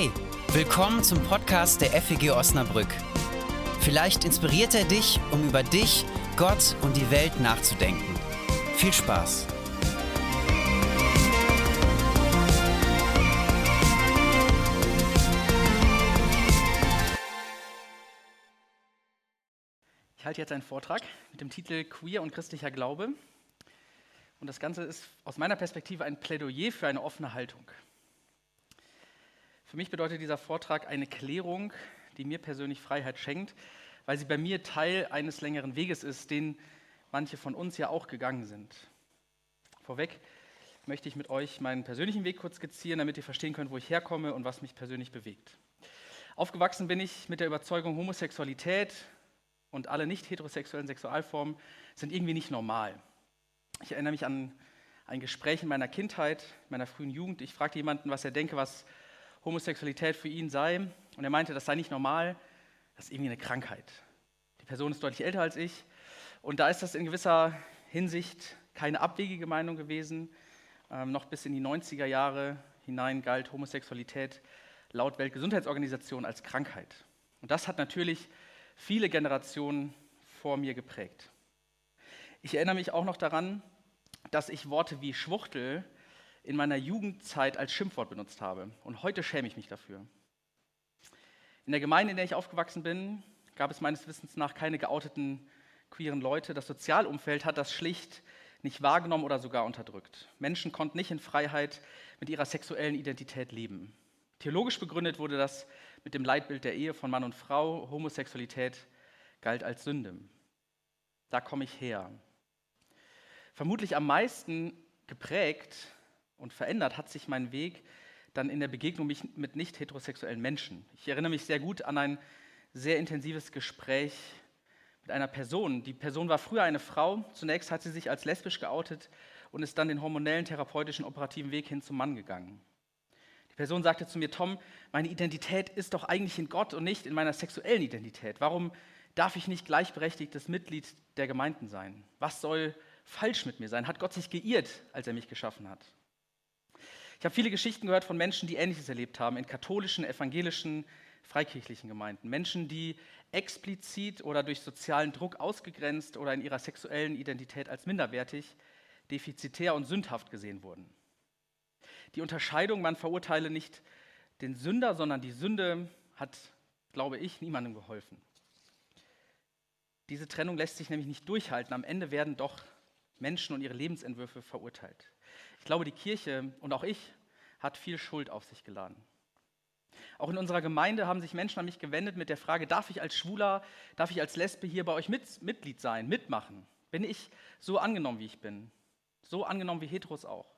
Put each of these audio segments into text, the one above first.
Hey, willkommen zum Podcast der FEG Osnabrück. Vielleicht inspiriert er dich, um über dich, Gott und die Welt nachzudenken. Viel Spaß! Ich halte jetzt einen Vortrag mit dem Titel Queer und christlicher Glaube. Und das Ganze ist aus meiner Perspektive ein Plädoyer für eine offene Haltung. Für mich bedeutet dieser Vortrag eine Klärung, die mir persönlich Freiheit schenkt, weil sie bei mir Teil eines längeren Weges ist, den manche von uns ja auch gegangen sind. Vorweg möchte ich mit euch meinen persönlichen Weg kurz skizzieren, damit ihr verstehen könnt, wo ich herkomme und was mich persönlich bewegt. Aufgewachsen bin ich mit der Überzeugung, Homosexualität und alle nicht heterosexuellen Sexualformen sind irgendwie nicht normal. Ich erinnere mich an ein Gespräch in meiner Kindheit, meiner frühen Jugend. Ich fragte jemanden, was er denke, was Homosexualität für ihn sei. Und er meinte, das sei nicht normal, das ist irgendwie eine Krankheit. Die Person ist deutlich älter als ich. Und da ist das in gewisser Hinsicht keine abwegige Meinung gewesen. Ähm, noch bis in die 90er Jahre hinein galt Homosexualität laut Weltgesundheitsorganisation als Krankheit. Und das hat natürlich viele Generationen vor mir geprägt. Ich erinnere mich auch noch daran, dass ich Worte wie Schwuchtel in meiner Jugendzeit als Schimpfwort benutzt habe. Und heute schäme ich mich dafür. In der Gemeinde, in der ich aufgewachsen bin, gab es meines Wissens nach keine geouteten queeren Leute. Das Sozialumfeld hat das schlicht nicht wahrgenommen oder sogar unterdrückt. Menschen konnten nicht in Freiheit mit ihrer sexuellen Identität leben. Theologisch begründet wurde das mit dem Leitbild der Ehe von Mann und Frau. Homosexualität galt als Sünde. Da komme ich her. Vermutlich am meisten geprägt und verändert hat sich mein Weg dann in der Begegnung mit nicht heterosexuellen Menschen. Ich erinnere mich sehr gut an ein sehr intensives Gespräch mit einer Person. Die Person war früher eine Frau. Zunächst hat sie sich als lesbisch geoutet und ist dann den hormonellen, therapeutischen, operativen Weg hin zum Mann gegangen. Die Person sagte zu mir, Tom, meine Identität ist doch eigentlich in Gott und nicht in meiner sexuellen Identität. Warum darf ich nicht gleichberechtigtes Mitglied der Gemeinden sein? Was soll falsch mit mir sein? Hat Gott sich geirrt, als er mich geschaffen hat? Ich habe viele Geschichten gehört von Menschen, die Ähnliches erlebt haben in katholischen, evangelischen, freikirchlichen Gemeinden. Menschen, die explizit oder durch sozialen Druck ausgegrenzt oder in ihrer sexuellen Identität als minderwertig, defizitär und sündhaft gesehen wurden. Die Unterscheidung, man verurteile nicht den Sünder, sondern die Sünde, hat, glaube ich, niemandem geholfen. Diese Trennung lässt sich nämlich nicht durchhalten. Am Ende werden doch Menschen und ihre Lebensentwürfe verurteilt. Ich glaube, die Kirche und auch ich hat viel Schuld auf sich geladen. Auch in unserer Gemeinde haben sich Menschen an mich gewendet mit der Frage, darf ich als Schwuler, darf ich als Lesbe hier bei euch mit, Mitglied sein, mitmachen? Bin ich so angenommen, wie ich bin? So angenommen wie Heteros auch?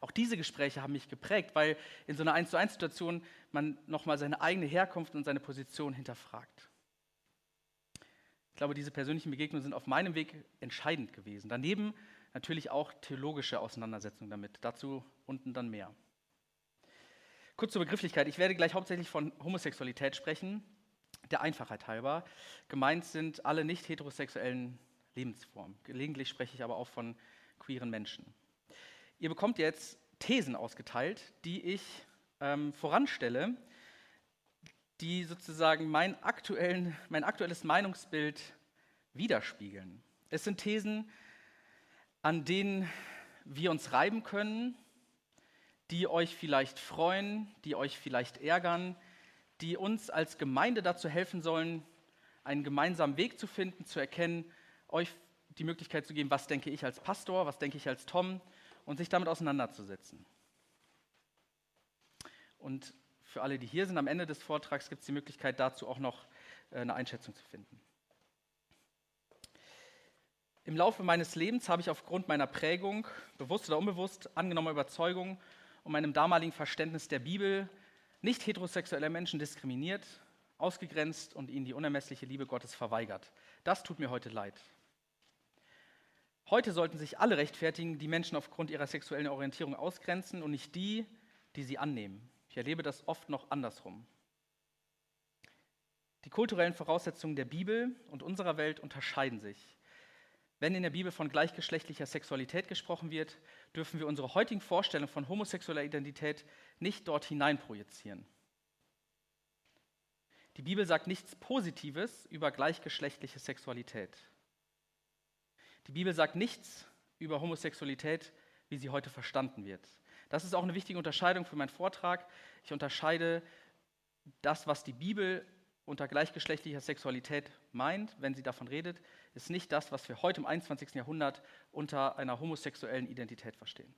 Auch diese Gespräche haben mich geprägt, weil in so einer 1 zu 1 Situation man nochmal seine eigene Herkunft und seine Position hinterfragt. Ich glaube, diese persönlichen Begegnungen sind auf meinem Weg entscheidend gewesen. Daneben natürlich auch theologische Auseinandersetzungen damit. Dazu unten dann mehr. Kurz zur Begrifflichkeit. Ich werde gleich hauptsächlich von Homosexualität sprechen, der Einfachheit halber. Gemeint sind alle nicht heterosexuellen Lebensformen. Gelegentlich spreche ich aber auch von queeren Menschen. Ihr bekommt jetzt Thesen ausgeteilt, die ich ähm, voranstelle, die sozusagen mein, mein aktuelles Meinungsbild widerspiegeln. Es sind Thesen, an denen wir uns reiben können, die euch vielleicht freuen, die euch vielleicht ärgern, die uns als Gemeinde dazu helfen sollen, einen gemeinsamen Weg zu finden, zu erkennen, euch die Möglichkeit zu geben, was denke ich als Pastor, was denke ich als Tom und sich damit auseinanderzusetzen. Und für alle, die hier sind, am Ende des Vortrags gibt es die Möglichkeit dazu auch noch äh, eine Einschätzung zu finden. Im Laufe meines Lebens habe ich aufgrund meiner Prägung, bewusst oder unbewusst, angenommener Überzeugung und meinem damaligen Verständnis der Bibel nicht heterosexuelle Menschen diskriminiert, ausgegrenzt und ihnen die unermessliche Liebe Gottes verweigert. Das tut mir heute leid. Heute sollten sich alle rechtfertigen, die Menschen aufgrund ihrer sexuellen Orientierung ausgrenzen und nicht die, die sie annehmen. Ich erlebe das oft noch andersrum. Die kulturellen Voraussetzungen der Bibel und unserer Welt unterscheiden sich. Wenn in der Bibel von gleichgeschlechtlicher Sexualität gesprochen wird, dürfen wir unsere heutigen Vorstellungen von homosexueller Identität nicht dort hinein projizieren. Die Bibel sagt nichts Positives über gleichgeschlechtliche Sexualität. Die Bibel sagt nichts über Homosexualität, wie sie heute verstanden wird. Das ist auch eine wichtige Unterscheidung für meinen Vortrag. Ich unterscheide das, was die Bibel unter gleichgeschlechtlicher Sexualität meint, wenn sie davon redet, ist nicht das, was wir heute im 21. Jahrhundert unter einer homosexuellen Identität verstehen.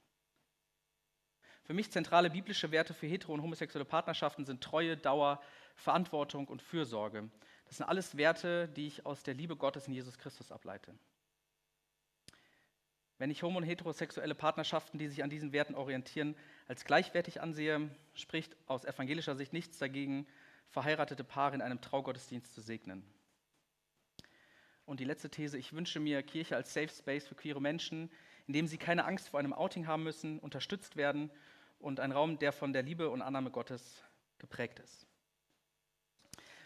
Für mich zentrale biblische Werte für hetero- und homosexuelle Partnerschaften sind Treue, Dauer, Verantwortung und Fürsorge. Das sind alles Werte, die ich aus der Liebe Gottes in Jesus Christus ableite. Wenn ich homo- und heterosexuelle Partnerschaften, die sich an diesen Werten orientieren, als gleichwertig ansehe, spricht aus evangelischer Sicht nichts dagegen, verheiratete Paare in einem Traugottesdienst zu segnen. Und die letzte These, ich wünsche mir Kirche als Safe Space für queere Menschen, in dem sie keine Angst vor einem Outing haben müssen, unterstützt werden und ein Raum, der von der Liebe und Annahme Gottes geprägt ist.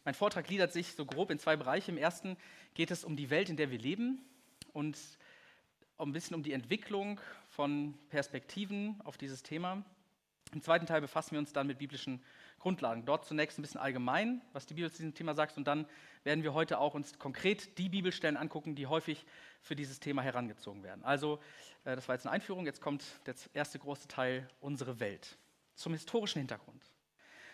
Mein Vortrag gliedert sich so grob in zwei Bereiche. Im ersten geht es um die Welt, in der wir leben und ein bisschen um die Entwicklung von Perspektiven auf dieses Thema. Im zweiten Teil befassen wir uns dann mit biblischen Grundlagen. Dort zunächst ein bisschen allgemein, was die Bibel zu diesem Thema sagt, und dann werden wir heute auch uns konkret die Bibelstellen angucken, die häufig für dieses Thema herangezogen werden. Also, äh, das war jetzt eine Einführung, jetzt kommt der erste große Teil, unsere Welt. Zum historischen Hintergrund.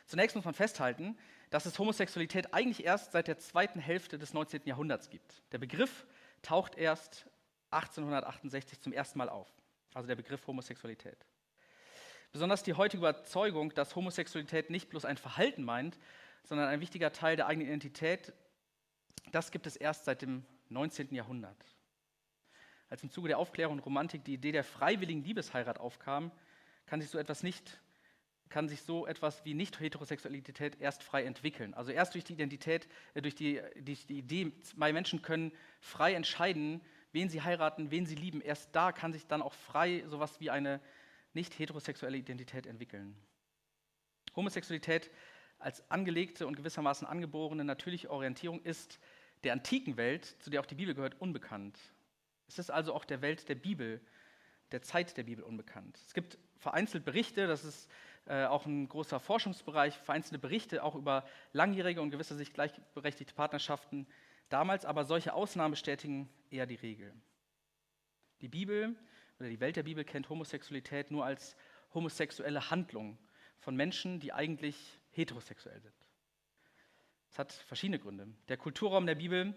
Zunächst muss man festhalten, dass es Homosexualität eigentlich erst seit der zweiten Hälfte des 19. Jahrhunderts gibt. Der Begriff taucht erst 1868 zum ersten Mal auf, also der Begriff Homosexualität. Besonders die heutige Überzeugung, dass Homosexualität nicht bloß ein Verhalten meint, sondern ein wichtiger Teil der eigenen Identität, das gibt es erst seit dem 19. Jahrhundert. Als im Zuge der Aufklärung und Romantik die Idee der freiwilligen Liebesheirat aufkam, kann sich so etwas nicht kann sich so etwas wie Nicht-Heterosexualität erst frei entwickeln. Also erst durch die Identität, äh, durch die, durch die Idee, zwei Menschen können frei entscheiden, wen sie heiraten, wen sie lieben. Erst da kann sich dann auch frei sowas wie eine nicht heterosexuelle Identität entwickeln. Homosexualität als angelegte und gewissermaßen angeborene natürliche Orientierung ist der antiken Welt, zu der auch die Bibel gehört, unbekannt. Es ist also auch der Welt der Bibel, der Zeit der Bibel unbekannt. Es gibt vereinzelt Berichte, das ist äh, auch ein großer Forschungsbereich, vereinzelte Berichte auch über langjährige und gewisser Sicht gleichberechtigte Partnerschaften damals, aber solche Ausnahmen bestätigen eher die Regel. Die Bibel oder die Welt der Bibel kennt Homosexualität nur als homosexuelle Handlung von Menschen, die eigentlich heterosexuell sind. Das hat verschiedene Gründe. Der Kulturraum der Bibel,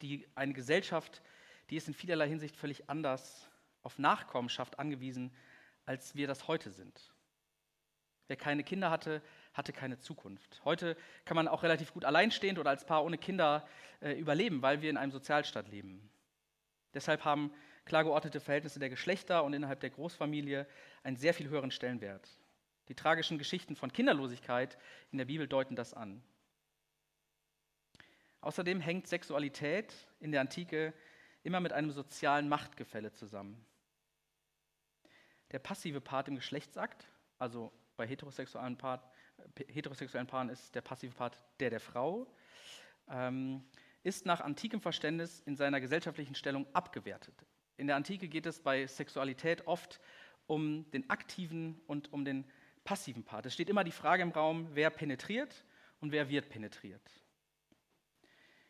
die, eine Gesellschaft, die ist in vielerlei Hinsicht völlig anders auf Nachkommenschaft angewiesen, als wir das heute sind. Wer keine Kinder hatte, hatte keine Zukunft. Heute kann man auch relativ gut alleinstehend oder als Paar ohne Kinder äh, überleben, weil wir in einem Sozialstaat leben. Deshalb haben klar geordnete Verhältnisse der Geschlechter und innerhalb der Großfamilie einen sehr viel höheren Stellenwert. Die tragischen Geschichten von Kinderlosigkeit in der Bibel deuten das an. Außerdem hängt Sexualität in der Antike immer mit einem sozialen Machtgefälle zusammen. Der passive Part im Geschlechtsakt, also bei heterosexuellen, Part, heterosexuellen Paaren ist der passive Part der der Frau, ähm, ist nach antikem Verständnis in seiner gesellschaftlichen Stellung abgewertet. In der Antike geht es bei Sexualität oft um den aktiven und um den passiven Part. Es steht immer die Frage im Raum, wer penetriert und wer wird penetriert.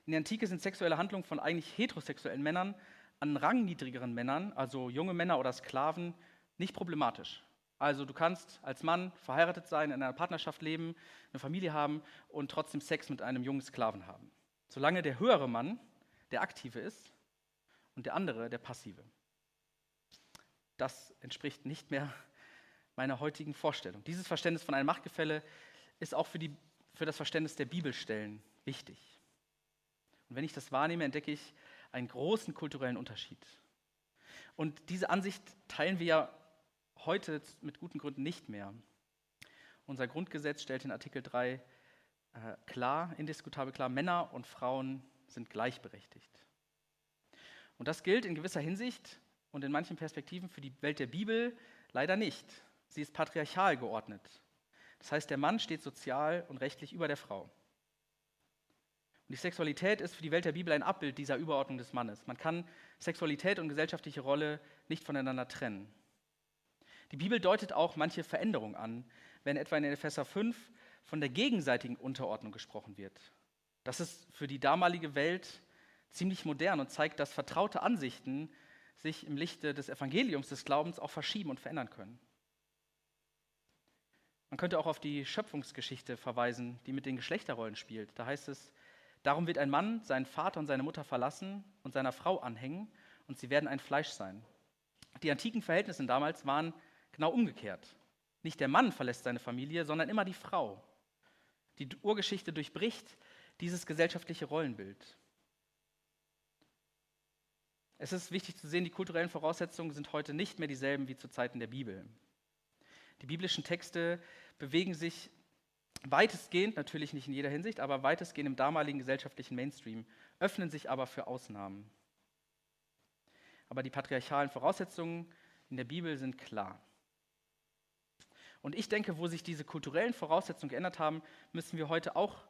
In der Antike sind sexuelle Handlungen von eigentlich heterosexuellen Männern an rangniedrigeren Männern, also junge Männer oder Sklaven, nicht problematisch. Also du kannst als Mann verheiratet sein, in einer Partnerschaft leben, eine Familie haben und trotzdem Sex mit einem jungen Sklaven haben. Solange der höhere Mann der aktive ist und der andere der passive. Das entspricht nicht mehr meiner heutigen Vorstellung. Dieses Verständnis von einem Machtgefälle ist auch für, die, für das Verständnis der Bibelstellen wichtig. Und wenn ich das wahrnehme, entdecke ich einen großen kulturellen Unterschied. Und diese Ansicht teilen wir ja heute mit guten Gründen nicht mehr. Unser Grundgesetz stellt in Artikel 3 äh, klar, indiskutabel klar, Männer und Frauen sind gleichberechtigt. Und das gilt in gewisser Hinsicht und in manchen Perspektiven für die Welt der Bibel leider nicht. Sie ist patriarchal geordnet. Das heißt, der Mann steht sozial und rechtlich über der Frau. Und die Sexualität ist für die Welt der Bibel ein Abbild dieser Überordnung des Mannes. Man kann Sexualität und gesellschaftliche Rolle nicht voneinander trennen. Die Bibel deutet auch manche Veränderungen an. Wenn etwa in Epheser 5 von der gegenseitigen Unterordnung gesprochen wird. Das ist für die damalige Welt ziemlich modern und zeigt, dass vertraute Ansichten sich im Lichte des Evangeliums des Glaubens auch verschieben und verändern können. Man könnte auch auf die Schöpfungsgeschichte verweisen, die mit den Geschlechterrollen spielt. Da heißt es, darum wird ein Mann seinen Vater und seine Mutter verlassen und seiner Frau anhängen und sie werden ein Fleisch sein. Die antiken Verhältnisse damals waren genau umgekehrt. Nicht der Mann verlässt seine Familie, sondern immer die Frau. Die Urgeschichte durchbricht dieses gesellschaftliche Rollenbild. Es ist wichtig zu sehen, die kulturellen Voraussetzungen sind heute nicht mehr dieselben wie zu Zeiten der Bibel. Die biblischen Texte bewegen sich weitestgehend, natürlich nicht in jeder Hinsicht, aber weitestgehend im damaligen gesellschaftlichen Mainstream, öffnen sich aber für Ausnahmen. Aber die patriarchalen Voraussetzungen in der Bibel sind klar. Und ich denke, wo sich diese kulturellen Voraussetzungen geändert haben, müssen wir heute auch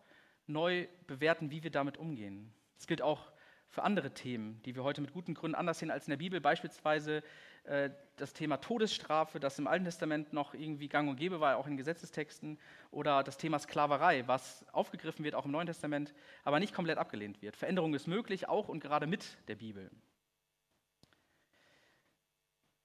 neu bewerten, wie wir damit umgehen. Das gilt auch für andere Themen, die wir heute mit guten Gründen anders sehen als in der Bibel, beispielsweise äh, das Thema Todesstrafe, das im Alten Testament noch irgendwie gang und gäbe war, auch in Gesetzestexten, oder das Thema Sklaverei, was aufgegriffen wird, auch im Neuen Testament, aber nicht komplett abgelehnt wird. Veränderung ist möglich, auch und gerade mit der Bibel.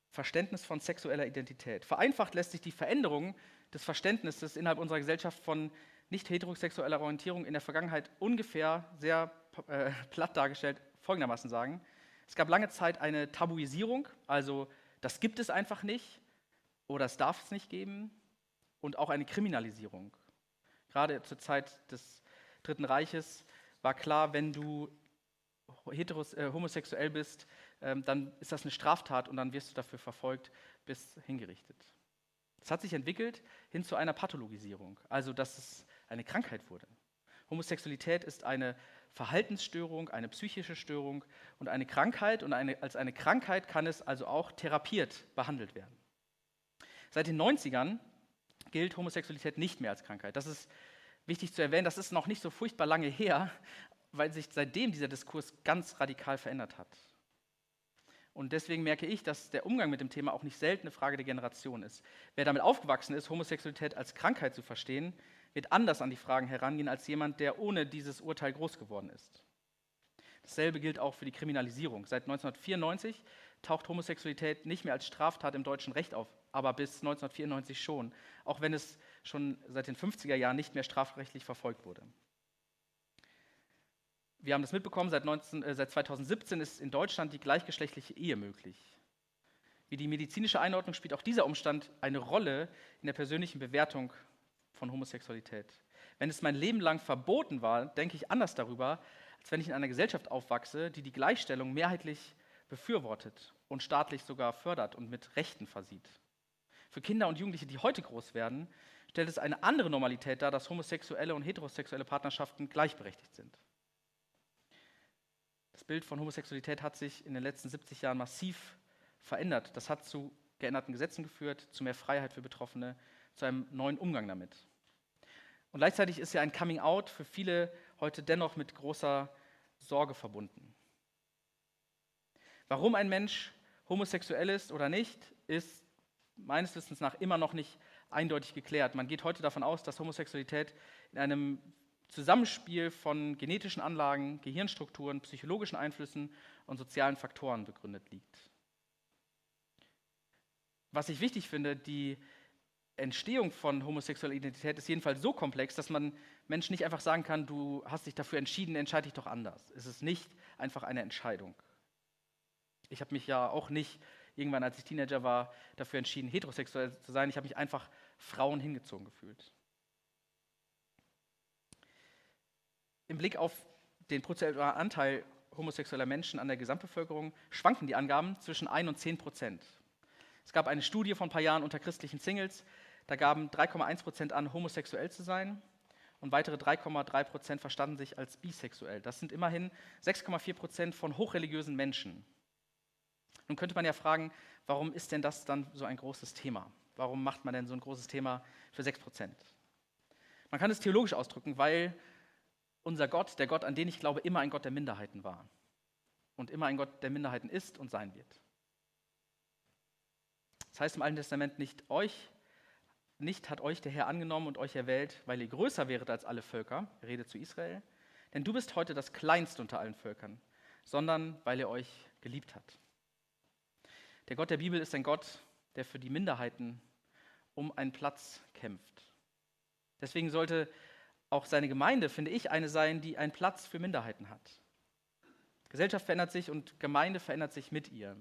Verständnis von sexueller Identität. Vereinfacht lässt sich die Veränderung des Verständnisses innerhalb unserer Gesellschaft von nicht heterosexueller Orientierung in der Vergangenheit ungefähr sehr äh, platt dargestellt folgendermaßen sagen. Es gab lange Zeit eine Tabuisierung, also das gibt es einfach nicht oder es darf es nicht geben und auch eine Kriminalisierung. Gerade zur Zeit des Dritten Reiches war klar, wenn du heteros, äh, homosexuell bist, dann ist das eine Straftat und dann wirst du dafür verfolgt bis hingerichtet. Es hat sich entwickelt hin zu einer Pathologisierung, also dass es eine Krankheit wurde. Homosexualität ist eine Verhaltensstörung, eine psychische Störung und eine Krankheit und eine, als eine Krankheit kann es also auch therapiert behandelt werden. Seit den 90ern gilt Homosexualität nicht mehr als Krankheit. Das ist wichtig zu erwähnen, das ist noch nicht so furchtbar lange her, weil sich seitdem dieser Diskurs ganz radikal verändert hat. Und deswegen merke ich, dass der Umgang mit dem Thema auch nicht selten eine Frage der Generation ist. Wer damit aufgewachsen ist, Homosexualität als Krankheit zu verstehen, wird anders an die Fragen herangehen als jemand, der ohne dieses Urteil groß geworden ist. Dasselbe gilt auch für die Kriminalisierung. Seit 1994 taucht Homosexualität nicht mehr als Straftat im deutschen Recht auf, aber bis 1994 schon, auch wenn es schon seit den 50er Jahren nicht mehr strafrechtlich verfolgt wurde. Wir haben das mitbekommen, seit, 19, äh, seit 2017 ist in Deutschland die gleichgeschlechtliche Ehe möglich. Wie die medizinische Einordnung spielt auch dieser Umstand eine Rolle in der persönlichen Bewertung von Homosexualität. Wenn es mein Leben lang verboten war, denke ich anders darüber, als wenn ich in einer Gesellschaft aufwachse, die die Gleichstellung mehrheitlich befürwortet und staatlich sogar fördert und mit Rechten versieht. Für Kinder und Jugendliche, die heute groß werden, stellt es eine andere Normalität dar, dass homosexuelle und heterosexuelle Partnerschaften gleichberechtigt sind. Das Bild von Homosexualität hat sich in den letzten 70 Jahren massiv verändert. Das hat zu geänderten Gesetzen geführt, zu mehr Freiheit für Betroffene, zu einem neuen Umgang damit. Und gleichzeitig ist ja ein Coming Out für viele heute dennoch mit großer Sorge verbunden. Warum ein Mensch homosexuell ist oder nicht, ist meines Wissens nach immer noch nicht eindeutig geklärt. Man geht heute davon aus, dass Homosexualität in einem Zusammenspiel von genetischen Anlagen, Gehirnstrukturen, psychologischen Einflüssen und sozialen Faktoren begründet liegt. Was ich wichtig finde, die Entstehung von homosexueller Identität ist jedenfalls so komplex, dass man Menschen nicht einfach sagen kann, du hast dich dafür entschieden, entscheide dich doch anders. Es ist nicht einfach eine Entscheidung. Ich habe mich ja auch nicht irgendwann, als ich Teenager war, dafür entschieden, heterosexuell zu sein. Ich habe mich einfach Frauen hingezogen gefühlt. Im Blick auf den prozentualen Anteil homosexueller Menschen an der Gesamtbevölkerung schwanken die Angaben zwischen 1 und 10 Prozent. Es gab eine Studie von ein paar Jahren unter christlichen Singles, da gaben 3,1 Prozent an, homosexuell zu sein und weitere 3,3 Prozent verstanden sich als bisexuell. Das sind immerhin 6,4 Prozent von hochreligiösen Menschen. Nun könnte man ja fragen, warum ist denn das dann so ein großes Thema? Warum macht man denn so ein großes Thema für 6 Prozent? Man kann es theologisch ausdrücken, weil unser Gott, der Gott, an den ich glaube, immer ein Gott der Minderheiten war und immer ein Gott der Minderheiten ist und sein wird. Das heißt im Alten Testament nicht euch nicht hat euch der Herr angenommen und euch erwählt, weil ihr größer wäret als alle Völker, er redet zu Israel, denn du bist heute das kleinste unter allen Völkern, sondern weil er euch geliebt hat. Der Gott der Bibel ist ein Gott, der für die Minderheiten um einen Platz kämpft. Deswegen sollte auch seine Gemeinde, finde ich, eine sein, die einen Platz für Minderheiten hat. Gesellschaft verändert sich und Gemeinde verändert sich mit ihr.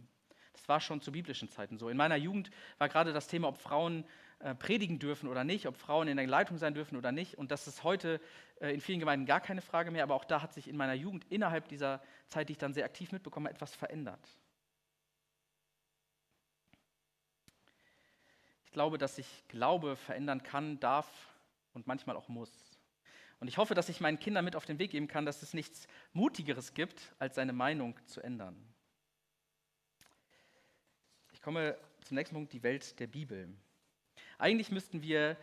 Das war schon zu biblischen Zeiten so. In meiner Jugend war gerade das Thema, ob Frauen äh, predigen dürfen oder nicht, ob Frauen in der Leitung sein dürfen oder nicht. Und das ist heute äh, in vielen Gemeinden gar keine Frage mehr. Aber auch da hat sich in meiner Jugend innerhalb dieser Zeit, die ich dann sehr aktiv mitbekomme, etwas verändert. Ich glaube, dass sich Glaube verändern kann, darf und manchmal auch muss. Und ich hoffe, dass ich meinen Kindern mit auf den Weg geben kann, dass es nichts Mutigeres gibt, als seine Meinung zu ändern. Ich komme zum nächsten Punkt, die Welt der Bibel. Eigentlich müssten wir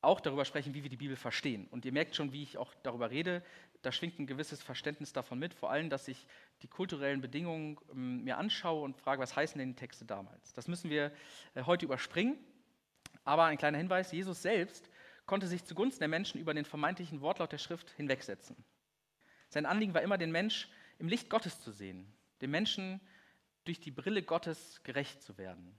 auch darüber sprechen, wie wir die Bibel verstehen. Und ihr merkt schon, wie ich auch darüber rede, da schwingt ein gewisses Verständnis davon mit, vor allem, dass ich die kulturellen Bedingungen ähm, mir anschaue und frage, was heißen denn die Texte damals. Das müssen wir äh, heute überspringen. Aber ein kleiner Hinweis, Jesus selbst konnte sich zugunsten der Menschen über den vermeintlichen Wortlaut der Schrift hinwegsetzen. Sein Anliegen war immer, den Mensch im Licht Gottes zu sehen, dem Menschen durch die Brille Gottes gerecht zu werden.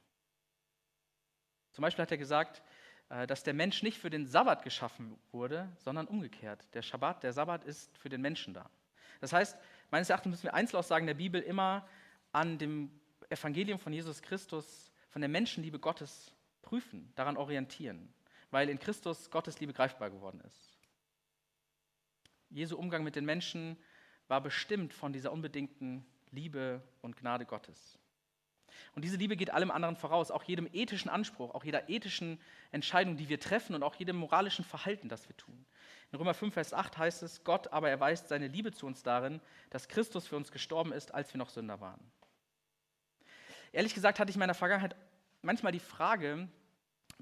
Zum Beispiel hat er gesagt, äh, dass der Mensch nicht für den Sabbat geschaffen wurde, sondern umgekehrt. Der Schabbat, der Sabbat ist für den Menschen da. Das heißt, meines Erachtens müssen wir Einzelaussagen der Bibel immer an dem Evangelium von Jesus Christus, von der Menschenliebe Gottes prüfen, daran orientieren, weil in Christus Gottes Liebe greifbar geworden ist. Jesu Umgang mit den Menschen war bestimmt von dieser unbedingten Liebe und Gnade Gottes. Und diese Liebe geht allem anderen voraus, auch jedem ethischen Anspruch, auch jeder ethischen Entscheidung, die wir treffen und auch jedem moralischen Verhalten, das wir tun. In Römer 5, Vers 8 heißt es, Gott aber erweist seine Liebe zu uns darin, dass Christus für uns gestorben ist, als wir noch Sünder waren. Ehrlich gesagt hatte ich in meiner Vergangenheit manchmal die Frage,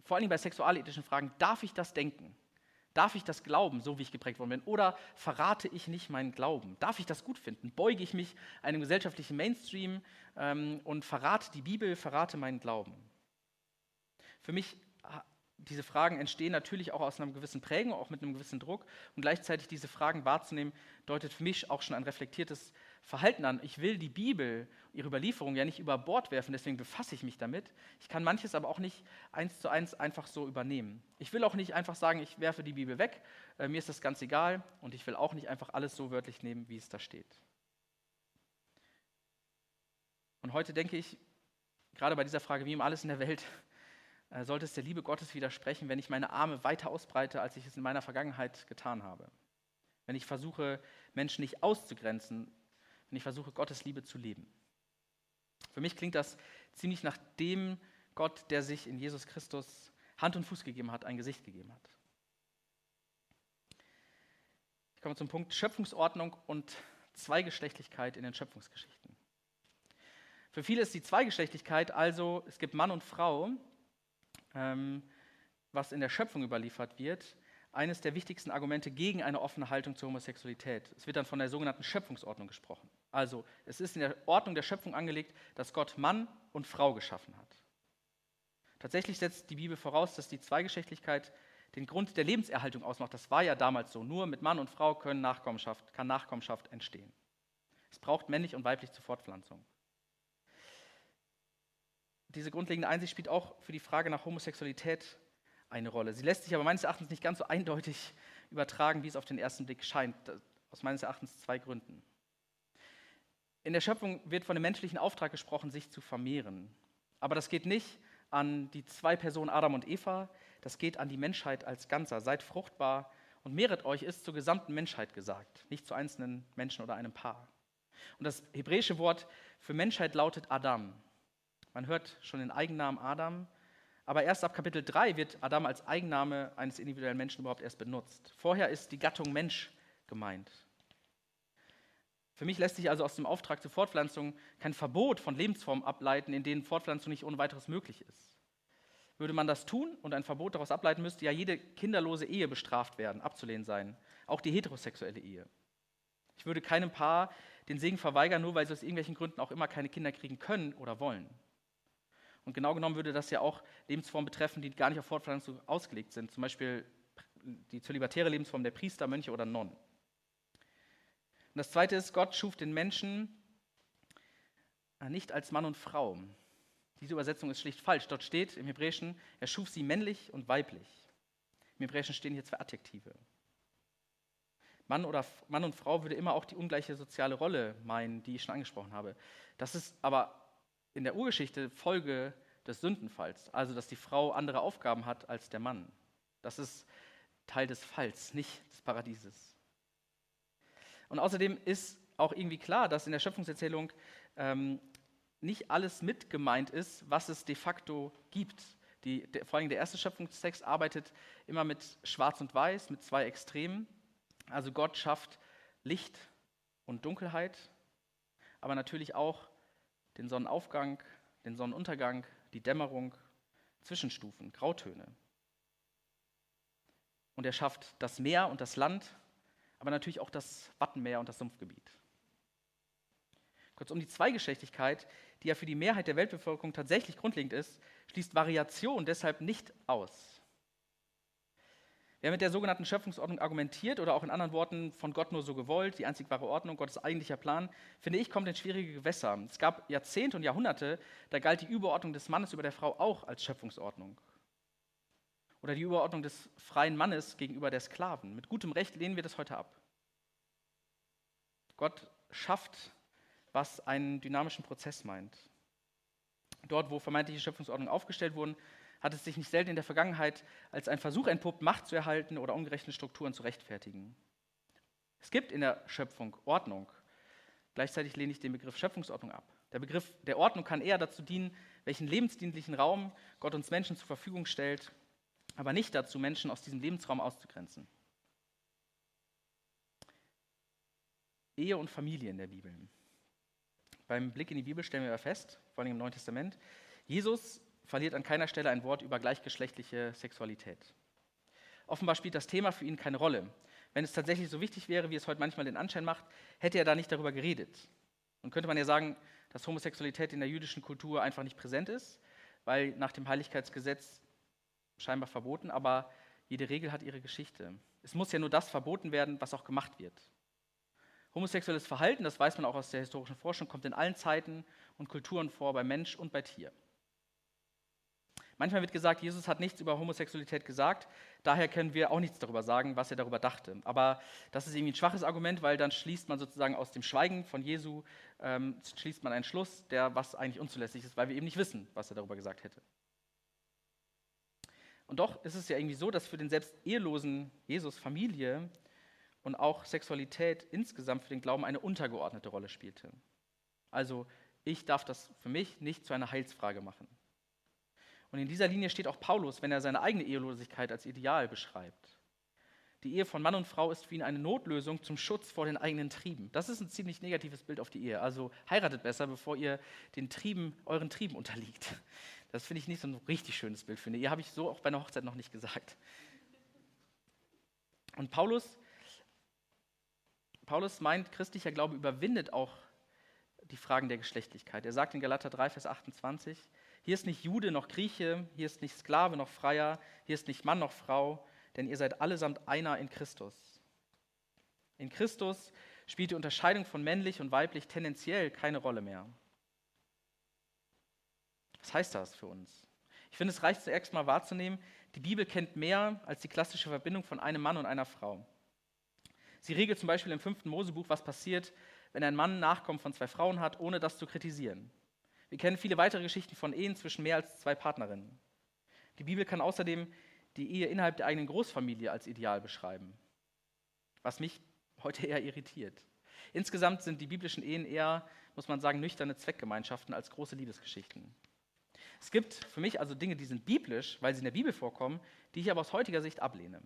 vor allem bei sexualethischen Fragen, darf ich das denken? Darf ich das glauben, so wie ich geprägt worden bin? Oder verrate ich nicht meinen Glauben? Darf ich das gut finden? Beuge ich mich einem gesellschaftlichen Mainstream ähm, und verrate die Bibel, verrate meinen Glauben? Für mich, diese Fragen entstehen natürlich auch aus einer gewissen Prägung, auch mit einem gewissen Druck. Und gleichzeitig diese Fragen wahrzunehmen, deutet für mich auch schon ein reflektiertes Verhalten an. Ich will die Bibel, ihre Überlieferung ja nicht über Bord werfen, deswegen befasse ich mich damit. Ich kann manches aber auch nicht eins zu eins einfach so übernehmen. Ich will auch nicht einfach sagen, ich werfe die Bibel weg, äh, mir ist das ganz egal und ich will auch nicht einfach alles so wörtlich nehmen, wie es da steht. Und heute denke ich, gerade bei dieser Frage, wie um alles in der Welt, äh, sollte es der Liebe Gottes widersprechen, wenn ich meine Arme weiter ausbreite, als ich es in meiner Vergangenheit getan habe. Wenn ich versuche, Menschen nicht auszugrenzen, und ich versuche, Gottes Liebe zu leben. Für mich klingt das ziemlich nach dem Gott, der sich in Jesus Christus Hand und Fuß gegeben hat, ein Gesicht gegeben hat. Ich komme zum Punkt Schöpfungsordnung und Zweigeschlechtlichkeit in den Schöpfungsgeschichten. Für viele ist die Zweigeschlechtlichkeit also, es gibt Mann und Frau, ähm, was in der Schöpfung überliefert wird, eines der wichtigsten Argumente gegen eine offene Haltung zur Homosexualität. Es wird dann von der sogenannten Schöpfungsordnung gesprochen. Also es ist in der Ordnung der Schöpfung angelegt, dass Gott Mann und Frau geschaffen hat. Tatsächlich setzt die Bibel voraus, dass die Zweigeschlechtlichkeit den Grund der Lebenserhaltung ausmacht. Das war ja damals so. Nur mit Mann und Frau können Nachkommenschaft, kann Nachkommenschaft entstehen. Es braucht männlich und weiblich zur Fortpflanzung. Diese grundlegende Einsicht spielt auch für die Frage nach Homosexualität eine Rolle. Sie lässt sich aber meines Erachtens nicht ganz so eindeutig übertragen, wie es auf den ersten Blick scheint. Aus meines Erachtens zwei Gründen. In der Schöpfung wird von dem menschlichen Auftrag gesprochen, sich zu vermehren. Aber das geht nicht an die zwei Personen Adam und Eva, das geht an die Menschheit als Ganzer. Seid fruchtbar und mehret euch, ist zur gesamten Menschheit gesagt, nicht zu einzelnen Menschen oder einem Paar. Und das hebräische Wort für Menschheit lautet Adam. Man hört schon den Eigennamen Adam, aber erst ab Kapitel 3 wird Adam als Eigenname eines individuellen Menschen überhaupt erst benutzt. Vorher ist die Gattung Mensch gemeint. Für mich lässt sich also aus dem Auftrag zur Fortpflanzung kein Verbot von Lebensformen ableiten, in denen Fortpflanzung nicht ohne weiteres möglich ist. Würde man das tun und ein Verbot daraus ableiten, müsste ja jede kinderlose Ehe bestraft werden, abzulehnen sein, auch die heterosexuelle Ehe. Ich würde keinem Paar den Segen verweigern, nur weil sie aus irgendwelchen Gründen auch immer keine Kinder kriegen können oder wollen. Und genau genommen würde das ja auch Lebensformen betreffen, die gar nicht auf Fortpflanzung ausgelegt sind. Zum Beispiel die zölibatäre Lebensform der Priester, Mönche oder Nonnen. Und das Zweite ist, Gott schuf den Menschen äh, nicht als Mann und Frau. Diese Übersetzung ist schlicht falsch. Dort steht im Hebräischen, er schuf sie männlich und weiblich. Im Hebräischen stehen hier zwei Adjektive. Mann, oder, Mann und Frau würde immer auch die ungleiche soziale Rolle meinen, die ich schon angesprochen habe. Das ist aber in der Urgeschichte Folge des Sündenfalls, also dass die Frau andere Aufgaben hat als der Mann. Das ist Teil des Falls, nicht des Paradieses. Und außerdem ist auch irgendwie klar, dass in der Schöpfungserzählung ähm, nicht alles mit gemeint ist, was es de facto gibt. Die, der, vor allem der erste Schöpfungstext arbeitet immer mit Schwarz und Weiß, mit zwei Extremen. Also Gott schafft Licht und Dunkelheit, aber natürlich auch den Sonnenaufgang, den Sonnenuntergang, die Dämmerung, Zwischenstufen, Grautöne. Und er schafft das Meer und das Land, aber natürlich auch das Wattenmeer und das Sumpfgebiet. Kurzum, die Zweigeschlechtigkeit, die ja für die Mehrheit der Weltbevölkerung tatsächlich grundlegend ist, schließt Variation deshalb nicht aus. Wer mit der sogenannten Schöpfungsordnung argumentiert oder auch in anderen Worten von Gott nur so gewollt, die einzig wahre Ordnung, Gottes eigentlicher Plan, finde ich, kommt in schwierige Gewässer. Es gab Jahrzehnte und Jahrhunderte, da galt die Überordnung des Mannes über der Frau auch als Schöpfungsordnung. Oder die Überordnung des freien Mannes gegenüber der Sklaven. Mit gutem Recht lehnen wir das heute ab. Gott schafft, was einen dynamischen Prozess meint. Dort, wo vermeintliche Schöpfungsordnungen aufgestellt wurden, hat es sich nicht selten in der Vergangenheit als ein Versuch entpuppt, Macht zu erhalten oder ungerechte Strukturen zu rechtfertigen. Es gibt in der Schöpfung Ordnung. Gleichzeitig lehne ich den Begriff Schöpfungsordnung ab. Der Begriff der Ordnung kann eher dazu dienen, welchen lebensdienlichen Raum Gott uns Menschen zur Verfügung stellt, aber nicht dazu, Menschen aus diesem Lebensraum auszugrenzen. Ehe und Familie in der Bibel. Beim Blick in die Bibel stellen wir fest, vor allem im Neuen Testament, Jesus verliert an keiner Stelle ein Wort über gleichgeschlechtliche Sexualität. Offenbar spielt das Thema für ihn keine Rolle. Wenn es tatsächlich so wichtig wäre, wie es heute manchmal den Anschein macht, hätte er da nicht darüber geredet. Und könnte man ja sagen, dass Homosexualität in der jüdischen Kultur einfach nicht präsent ist, weil nach dem Heiligkeitsgesetz scheinbar verboten, aber jede Regel hat ihre Geschichte. Es muss ja nur das verboten werden, was auch gemacht wird. Homosexuelles Verhalten, das weiß man auch aus der historischen Forschung, kommt in allen Zeiten und Kulturen vor, bei Mensch und bei Tier. Manchmal wird gesagt, Jesus hat nichts über Homosexualität gesagt, daher können wir auch nichts darüber sagen, was er darüber dachte. Aber das ist irgendwie ein schwaches Argument, weil dann schließt man sozusagen aus dem Schweigen von Jesu, ähm, schließt man einen Schluss, der was eigentlich unzulässig ist, weil wir eben nicht wissen, was er darüber gesagt hätte. Und doch ist es ja irgendwie so, dass für den selbst ehelosen Jesus Familie und auch Sexualität insgesamt für den Glauben eine untergeordnete Rolle spielte. Also ich darf das für mich nicht zu einer Heilsfrage machen. Und in dieser Linie steht auch Paulus, wenn er seine eigene Ehelosigkeit als Ideal beschreibt. Die Ehe von Mann und Frau ist für ihn eine Notlösung zum Schutz vor den eigenen Trieben. Das ist ein ziemlich negatives Bild auf die Ehe. Also heiratet besser, bevor ihr den Trieben, euren Trieben unterliegt. Das finde ich nicht so ein richtig schönes Bild für eine Ehe. Habe ich so auch bei einer Hochzeit noch nicht gesagt. Und Paulus, Paulus meint, christlicher Glaube überwindet auch die Fragen der Geschlechtlichkeit. Er sagt in Galater 3, Vers 28, hier ist nicht Jude noch Grieche, hier ist nicht Sklave noch Freier, hier ist nicht Mann noch Frau, denn ihr seid allesamt einer in Christus. In Christus spielt die Unterscheidung von männlich und weiblich tendenziell keine Rolle mehr. Was heißt das für uns? Ich finde, es reicht zuerst mal wahrzunehmen, die Bibel kennt mehr als die klassische Verbindung von einem Mann und einer Frau. Sie regelt zum Beispiel im fünften Mosebuch, was passiert, wenn ein Mann Nachkommen von zwei Frauen hat, ohne das zu kritisieren. Wir kennen viele weitere Geschichten von Ehen zwischen mehr als zwei Partnerinnen. Die Bibel kann außerdem die Ehe innerhalb der eigenen Großfamilie als Ideal beschreiben, was mich heute eher irritiert. Insgesamt sind die biblischen Ehen eher, muss man sagen, nüchterne Zweckgemeinschaften als große Liebesgeschichten. Es gibt für mich also Dinge, die sind biblisch, weil sie in der Bibel vorkommen, die ich aber aus heutiger Sicht ablehne.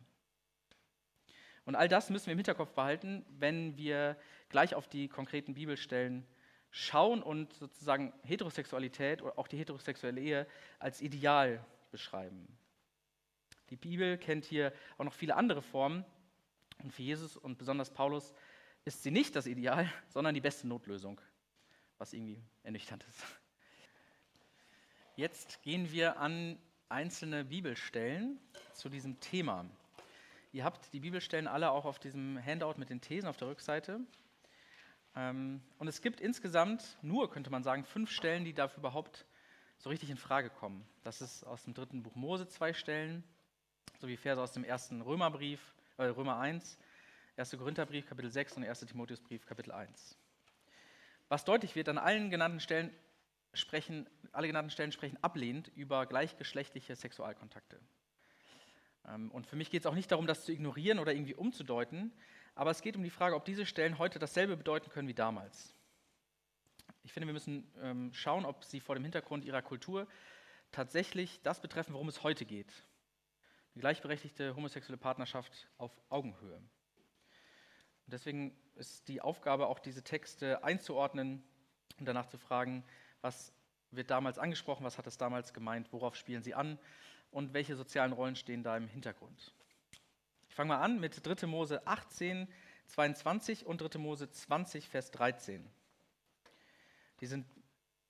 Und all das müssen wir im Hinterkopf behalten, wenn wir gleich auf die konkreten Bibelstellen schauen und sozusagen Heterosexualität oder auch die heterosexuelle Ehe als Ideal beschreiben. Die Bibel kennt hier auch noch viele andere Formen und für Jesus und besonders Paulus ist sie nicht das Ideal, sondern die beste Notlösung, was irgendwie ernüchternd ist. Jetzt gehen wir an einzelne Bibelstellen zu diesem Thema. Ihr habt die Bibelstellen alle auch auf diesem Handout mit den Thesen auf der Rückseite. Ähm, und es gibt insgesamt nur, könnte man sagen, fünf Stellen, die dafür überhaupt so richtig in Frage kommen. Das ist aus dem dritten Buch Mose zwei Stellen, sowie Verse aus dem ersten Römerbrief, äh, Römer 1, 1. Korintherbrief, Kapitel 6 und 1. Timotheusbrief, Kapitel 1. Was deutlich wird, an allen genannten Stellen sprechen, alle genannten Stellen sprechen ablehnend über gleichgeschlechtliche Sexualkontakte. Ähm, und für mich geht es auch nicht darum, das zu ignorieren oder irgendwie umzudeuten, aber es geht um die Frage, ob diese Stellen heute dasselbe bedeuten können wie damals. Ich finde, wir müssen ähm, schauen, ob sie vor dem Hintergrund ihrer Kultur tatsächlich das betreffen, worum es heute geht. Die gleichberechtigte homosexuelle Partnerschaft auf Augenhöhe. Und deswegen ist die Aufgabe, auch diese Texte einzuordnen und danach zu fragen, was wird damals angesprochen, was hat es damals gemeint, worauf spielen sie an und welche sozialen Rollen stehen da im Hintergrund. Ich fange mal an mit 3. Mose 18, 22 und 3. Mose 20, Vers 13. Die sind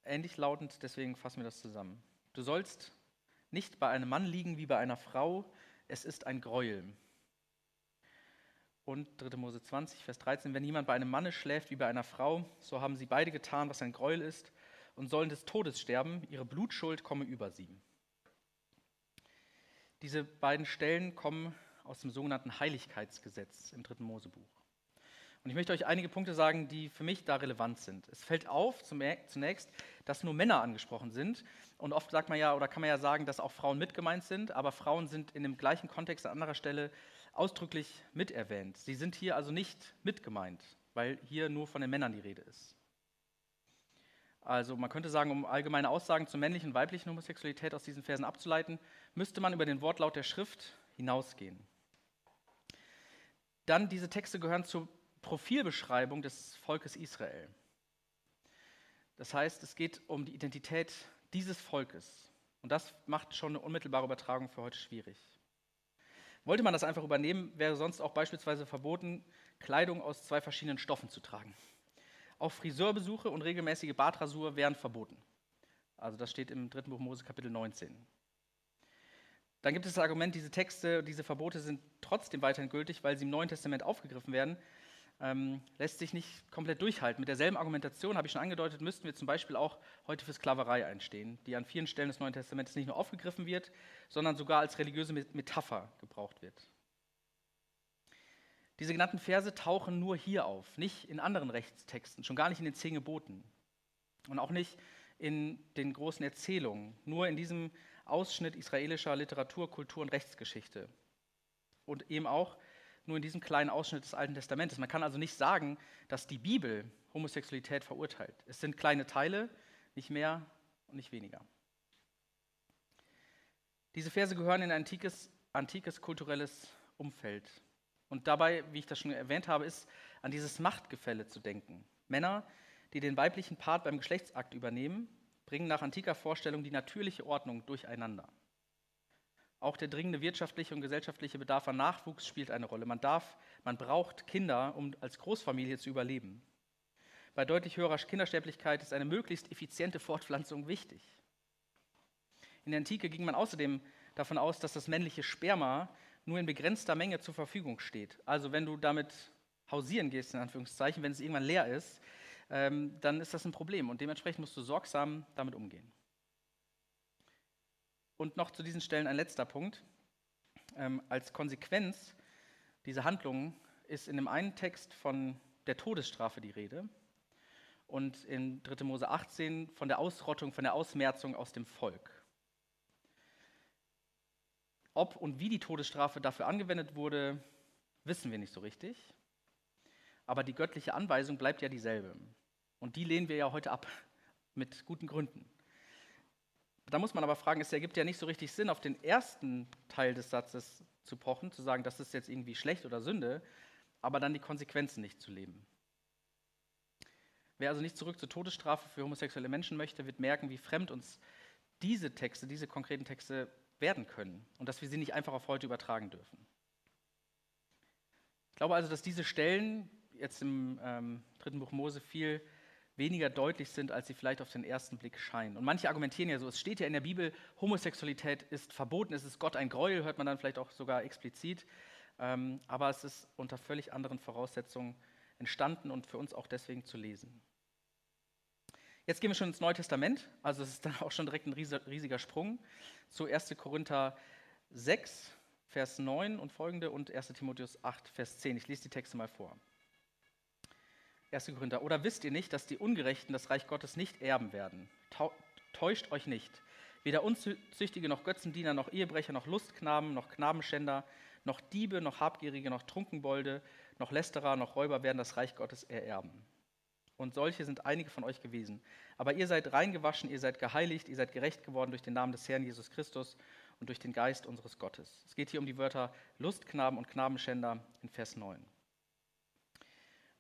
ähnlich lautend, deswegen fassen wir das zusammen. Du sollst nicht bei einem Mann liegen wie bei einer Frau, es ist ein Gräuel. Und 3. Mose 20, Vers 13, wenn jemand bei einem Manne schläft wie bei einer Frau, so haben sie beide getan, was ein Gräuel ist, und sollen des Todes sterben, ihre Blutschuld komme über sie. Diese beiden Stellen kommen aus dem sogenannten Heiligkeitsgesetz im dritten Mosebuch. Und ich möchte euch einige Punkte sagen, die für mich da relevant sind. Es fällt auf zunächst, dass nur Männer angesprochen sind. Und oft sagt man ja oder kann man ja sagen, dass auch Frauen mit gemeint sind, aber Frauen sind in dem gleichen Kontext an anderer Stelle ausdrücklich mit erwähnt. Sie sind hier also nicht mit gemeint, weil hier nur von den Männern die Rede ist. Also man könnte sagen, um allgemeine Aussagen zur männlichen und weiblichen Homosexualität aus diesen Versen abzuleiten, müsste man über den Wortlaut der Schrift hinausgehen. Dann diese Texte gehören zur Profilbeschreibung des Volkes Israel. Das heißt, es geht um die Identität dieses Volkes. Und das macht schon eine unmittelbare Übertragung für heute schwierig. Wollte man das einfach übernehmen, wäre sonst auch beispielsweise verboten, Kleidung aus zwei verschiedenen Stoffen zu tragen. Auch Friseurbesuche und regelmäßige Bartrasur wären verboten. Also das steht im dritten Buch Mose Kapitel 19. Dann gibt es das Argument, diese Texte, diese Verbote sind trotzdem weiterhin gültig, weil sie im Neuen Testament aufgegriffen werden. Ähm, lässt sich nicht komplett durchhalten. Mit derselben Argumentation, habe ich schon angedeutet, müssten wir zum Beispiel auch heute für Sklaverei einstehen, die an vielen Stellen des Neuen Testaments nicht nur aufgegriffen wird, sondern sogar als religiöse Metapher gebraucht wird. Diese genannten Verse tauchen nur hier auf, nicht in anderen Rechtstexten, schon gar nicht in den zehn Geboten und auch nicht in den großen Erzählungen, nur in diesem Ausschnitt israelischer Literatur, Kultur und Rechtsgeschichte und eben auch nur in diesem kleinen Ausschnitt des Alten Testamentes. Man kann also nicht sagen, dass die Bibel Homosexualität verurteilt. Es sind kleine Teile, nicht mehr und nicht weniger. Diese Verse gehören in ein antikes, antikes kulturelles Umfeld. Und dabei, wie ich das schon erwähnt habe, ist an dieses Machtgefälle zu denken. Männer, die den weiblichen Part beim Geschlechtsakt übernehmen, bringen nach antiker Vorstellung die natürliche Ordnung durcheinander. Auch der dringende wirtschaftliche und gesellschaftliche Bedarf an Nachwuchs spielt eine Rolle. Man darf, man braucht Kinder, um als Großfamilie zu überleben. Bei deutlich höherer Kindersterblichkeit ist eine möglichst effiziente Fortpflanzung wichtig. In der Antike ging man außerdem davon aus, dass das männliche Sperma nur in begrenzter Menge zur Verfügung steht. Also wenn du damit hausieren gehst, in Anführungszeichen, wenn es irgendwann leer ist, ähm, dann ist das ein Problem und dementsprechend musst du sorgsam damit umgehen. Und noch zu diesen Stellen ein letzter Punkt. Ähm, als Konsequenz dieser Handlungen ist in dem einen Text von der Todesstrafe die Rede und in 3. Mose 18 von der Ausrottung, von der Ausmerzung aus dem Volk. Ob und wie die Todesstrafe dafür angewendet wurde, wissen wir nicht so richtig. Aber die göttliche Anweisung bleibt ja dieselbe. Und die lehnen wir ja heute ab, mit guten Gründen. Da muss man aber fragen, es ergibt ja nicht so richtig Sinn, auf den ersten Teil des Satzes zu pochen, zu sagen, das ist jetzt irgendwie schlecht oder Sünde, aber dann die Konsequenzen nicht zu leben. Wer also nicht zurück zur Todesstrafe für homosexuelle Menschen möchte, wird merken, wie fremd uns diese Texte, diese konkreten Texte werden können und dass wir sie nicht einfach auf heute übertragen dürfen. Ich glaube also, dass diese Stellen jetzt im ähm, dritten Buch Mose viel weniger deutlich sind, als sie vielleicht auf den ersten Blick scheinen. Und manche argumentieren ja so, es steht ja in der Bibel, Homosexualität ist verboten, es ist Gott ein Gräuel, hört man dann vielleicht auch sogar explizit, ähm, aber es ist unter völlig anderen Voraussetzungen entstanden und für uns auch deswegen zu lesen. Jetzt gehen wir schon ins Neue Testament, also es ist dann auch schon direkt ein riesiger Sprung zu 1. Korinther 6, Vers 9 und folgende und 1. Timotheus 8, Vers 10. Ich lese die Texte mal vor. 1. Korinther. Oder wisst ihr nicht, dass die Ungerechten das Reich Gottes nicht erben werden? Täuscht euch nicht. Weder Unzüchtige noch Götzendiener noch Ehebrecher noch Lustknaben noch Knabenschänder noch Diebe noch Habgierige noch Trunkenbolde noch Lästerer noch Räuber werden das Reich Gottes ererben. Und solche sind einige von euch gewesen. Aber ihr seid reingewaschen, ihr seid geheiligt, ihr seid gerecht geworden durch den Namen des Herrn Jesus Christus und durch den Geist unseres Gottes. Es geht hier um die Wörter Lustknaben und Knabenschänder in Vers 9.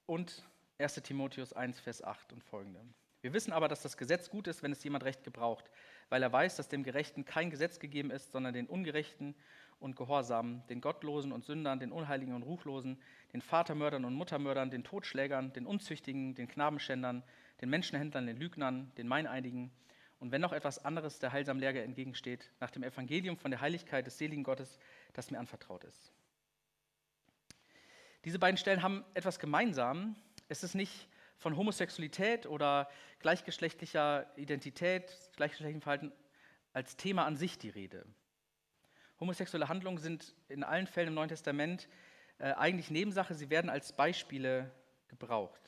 Und 1 Timotheus 1, Vers 8 und folgende. Wir wissen aber, dass das Gesetz gut ist, wenn es jemand recht gebraucht, weil er weiß, dass dem Gerechten kein Gesetz gegeben ist, sondern den Ungerechten und Gehorsamen, den Gottlosen und Sündern, den Unheiligen und Ruchlosen, den Vatermördern und Muttermördern, den Totschlägern, den Unzüchtigen, den Knabenschändern, den Menschenhändlern, den Lügnern, den Meineinigen und wenn noch etwas anderes der heilsamen Lehre entgegensteht, nach dem Evangelium von der Heiligkeit des seligen Gottes, das mir anvertraut ist. Diese beiden Stellen haben etwas gemeinsam, es ist nicht von Homosexualität oder gleichgeschlechtlicher Identität, gleichgeschlechtlichem Verhalten als Thema an sich die Rede. Homosexuelle Handlungen sind in allen Fällen im Neuen Testament äh, eigentlich Nebensache, sie werden als Beispiele gebraucht.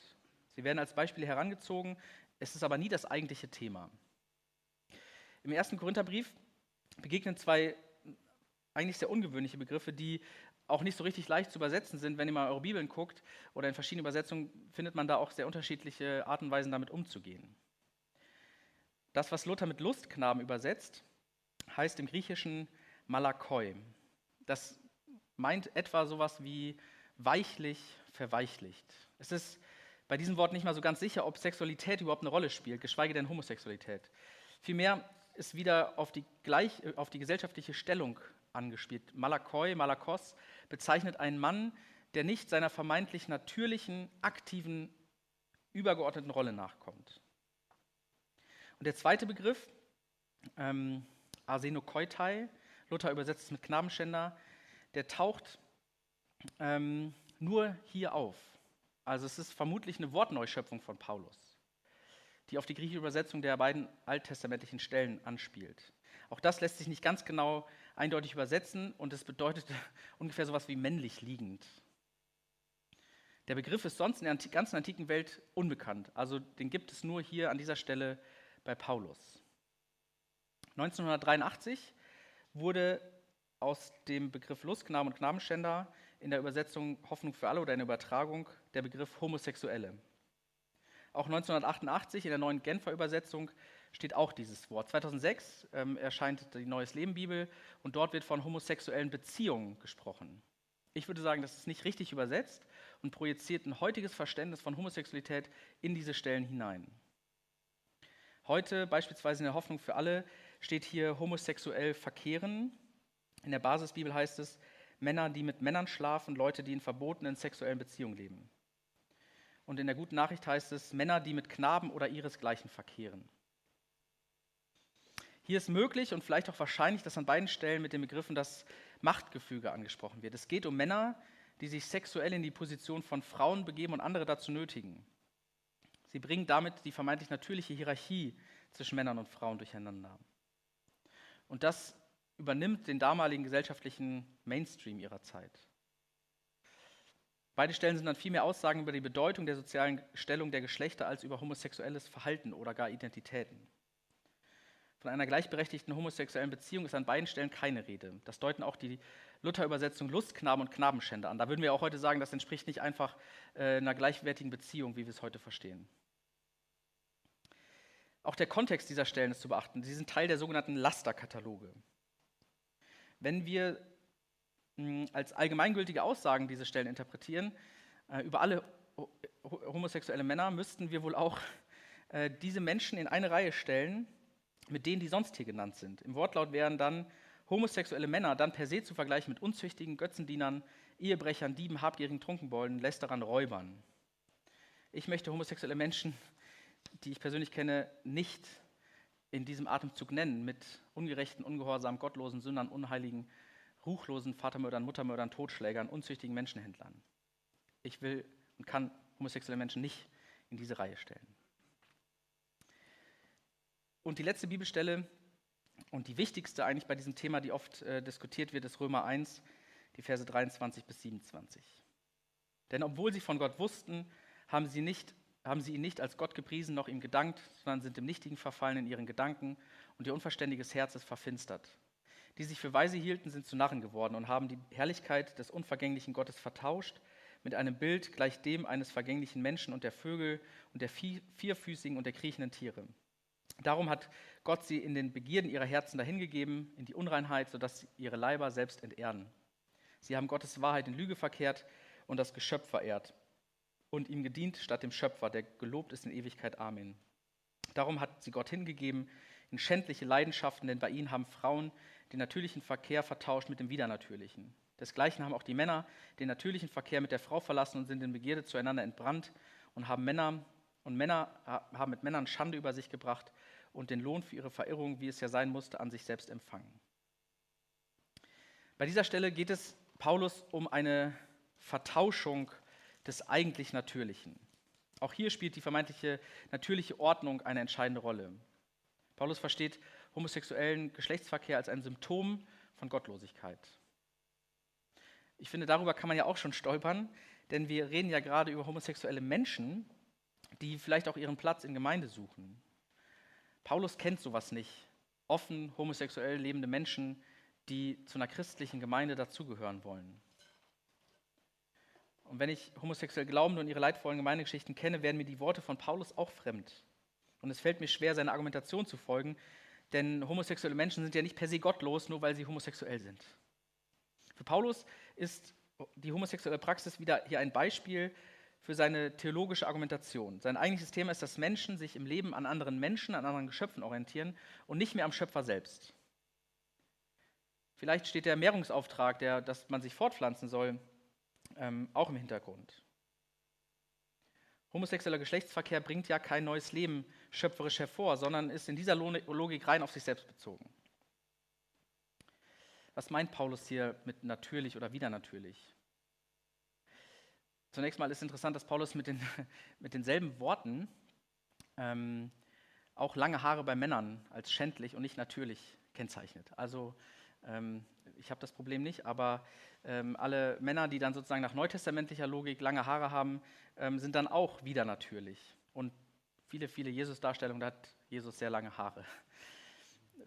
Sie werden als Beispiele herangezogen, es ist aber nie das eigentliche Thema. Im ersten Korintherbrief begegnen zwei eigentlich sehr ungewöhnliche Begriffe, die auch nicht so richtig leicht zu übersetzen sind. Wenn ihr mal eure Bibeln guckt oder in verschiedenen Übersetzungen, findet man da auch sehr unterschiedliche Arten und Weisen, damit umzugehen. Das, was Luther mit Lustknaben übersetzt, heißt im Griechischen Malakoi. Das meint etwa sowas wie weichlich, verweichlicht. Es ist bei diesem Wort nicht mal so ganz sicher, ob Sexualität überhaupt eine Rolle spielt, geschweige denn Homosexualität. Vielmehr ist wieder auf die, gleich, auf die gesellschaftliche Stellung angespielt. Malakoi, Malakos bezeichnet einen Mann, der nicht seiner vermeintlich natürlichen, aktiven, übergeordneten Rolle nachkommt. Und der zweite Begriff, ähm, Arsenokoitai, Luther übersetzt es mit Knabenschänder, der taucht ähm, nur hier auf. Also es ist vermutlich eine Wortneuschöpfung von Paulus, die auf die griechische Übersetzung der beiden alttestamentlichen Stellen anspielt. Auch das lässt sich nicht ganz genau eindeutig übersetzen und es bedeutet ungefähr so etwas wie männlich liegend. Der Begriff ist sonst in der ganzen antiken Welt unbekannt. Also den gibt es nur hier an dieser Stelle bei Paulus. 1983 wurde aus dem Begriff Lustknaben und Knabenschänder in der Übersetzung Hoffnung für alle oder in der Übertragung der Begriff Homosexuelle. Auch 1988 in der neuen Genfer Übersetzung steht auch dieses Wort. 2006 ähm, erscheint die Neues Leben Bibel und dort wird von homosexuellen Beziehungen gesprochen. Ich würde sagen, das ist nicht richtig übersetzt und projiziert ein heutiges Verständnis von Homosexualität in diese Stellen hinein. Heute beispielsweise in der Hoffnung für alle steht hier homosexuell verkehren. In der Basisbibel heißt es Männer, die mit Männern schlafen, Leute, die in verbotenen sexuellen Beziehungen leben. Und in der guten Nachricht heißt es Männer, die mit Knaben oder ihresgleichen verkehren. Hier ist möglich und vielleicht auch wahrscheinlich, dass an beiden Stellen mit den Begriffen das Machtgefüge angesprochen wird. Es geht um Männer, die sich sexuell in die Position von Frauen begeben und andere dazu nötigen. Sie bringen damit die vermeintlich natürliche Hierarchie zwischen Männern und Frauen durcheinander. Und das übernimmt den damaligen gesellschaftlichen Mainstream ihrer Zeit. Beide Stellen sind dann viel mehr Aussagen über die Bedeutung der sozialen Stellung der Geschlechter als über homosexuelles Verhalten oder gar Identitäten. Von einer gleichberechtigten homosexuellen Beziehung ist an beiden Stellen keine Rede. Das deuten auch die Luther-Übersetzung Lustknaben und Knabenschänder an. Da würden wir auch heute sagen, das entspricht nicht einfach äh, einer gleichwertigen Beziehung, wie wir es heute verstehen. Auch der Kontext dieser Stellen ist zu beachten. Sie sind Teil der sogenannten Lasterkataloge. Wenn wir mh, als allgemeingültige Aussagen diese Stellen interpretieren, äh, über alle homosexuelle Männer, müssten wir wohl auch äh, diese Menschen in eine Reihe stellen, mit denen, die sonst hier genannt sind. Im Wortlaut wären dann homosexuelle Männer dann per se zu vergleichen mit unzüchtigen Götzendienern, Ehebrechern, Dieben, habgierigen Trunkenbolden, Lästerern, Räubern. Ich möchte homosexuelle Menschen die ich persönlich kenne, nicht in diesem Atemzug nennen mit ungerechten, ungehorsamen, gottlosen, Sündern, unheiligen, ruchlosen Vatermördern, Muttermördern, Totschlägern, unzüchtigen Menschenhändlern. Ich will und kann homosexuelle Menschen nicht in diese Reihe stellen. Und die letzte Bibelstelle und die wichtigste eigentlich bei diesem Thema, die oft äh, diskutiert wird, ist Römer 1, die Verse 23 bis 27. Denn obwohl sie von Gott wussten, haben sie, nicht, haben sie ihn nicht als Gott gepriesen, noch ihm gedankt, sondern sind im Nichtigen verfallen in ihren Gedanken und ihr unverständiges Herz ist verfinstert. Die sich für weise hielten, sind zu Narren geworden und haben die Herrlichkeit des unvergänglichen Gottes vertauscht mit einem Bild gleich dem eines vergänglichen Menschen und der Vögel und der vierfüßigen und der kriechenden Tiere. Darum hat Gott sie in den Begierden ihrer Herzen dahingegeben, in die Unreinheit, sodass ihre Leiber selbst entehren. Sie haben Gottes Wahrheit in Lüge verkehrt und das Geschöpf verehrt und ihm gedient statt dem Schöpfer, der gelobt ist in Ewigkeit. Amen. Darum hat sie Gott hingegeben in schändliche Leidenschaften, denn bei ihnen haben Frauen den natürlichen Verkehr vertauscht mit dem Widernatürlichen. Desgleichen haben auch die Männer den natürlichen Verkehr mit der Frau verlassen und sind in Begierde zueinander entbrannt und haben Männer und Männer haben mit Männern Schande über sich gebracht und den Lohn für ihre Verirrung, wie es ja sein musste, an sich selbst empfangen. Bei dieser Stelle geht es Paulus um eine Vertauschung des eigentlich Natürlichen. Auch hier spielt die vermeintliche natürliche Ordnung eine entscheidende Rolle. Paulus versteht homosexuellen Geschlechtsverkehr als ein Symptom von Gottlosigkeit. Ich finde, darüber kann man ja auch schon stolpern, denn wir reden ja gerade über homosexuelle Menschen, die vielleicht auch ihren Platz in Gemeinde suchen. Paulus kennt sowas nicht. Offen homosexuell lebende Menschen, die zu einer christlichen Gemeinde dazugehören wollen. Und wenn ich homosexuell Glaubende und ihre leidvollen Gemeindegeschichten kenne, werden mir die Worte von Paulus auch fremd. Und es fällt mir schwer, seiner Argumentation zu folgen, denn homosexuelle Menschen sind ja nicht per se gottlos, nur weil sie homosexuell sind. Für Paulus ist die homosexuelle Praxis wieder hier ein Beispiel für seine theologische Argumentation. Sein eigentliches Thema ist, dass Menschen sich im Leben an anderen Menschen, an anderen Geschöpfen orientieren und nicht mehr am Schöpfer selbst. Vielleicht steht der Mehrungsauftrag, der, dass man sich fortpflanzen soll, ähm, auch im Hintergrund. Homosexueller Geschlechtsverkehr bringt ja kein neues Leben schöpferisch hervor, sondern ist in dieser Logik rein auf sich selbst bezogen. Was meint Paulus hier mit natürlich oder wieder natürlich? Zunächst mal ist interessant, dass Paulus mit, den, mit denselben Worten ähm, auch lange Haare bei Männern als schändlich und nicht natürlich kennzeichnet. Also ähm, ich habe das Problem nicht, aber ähm, alle Männer, die dann sozusagen nach neutestamentlicher Logik lange Haare haben, ähm, sind dann auch wieder natürlich. Und viele, viele Jesus-Darstellungen, da hat Jesus sehr lange Haare.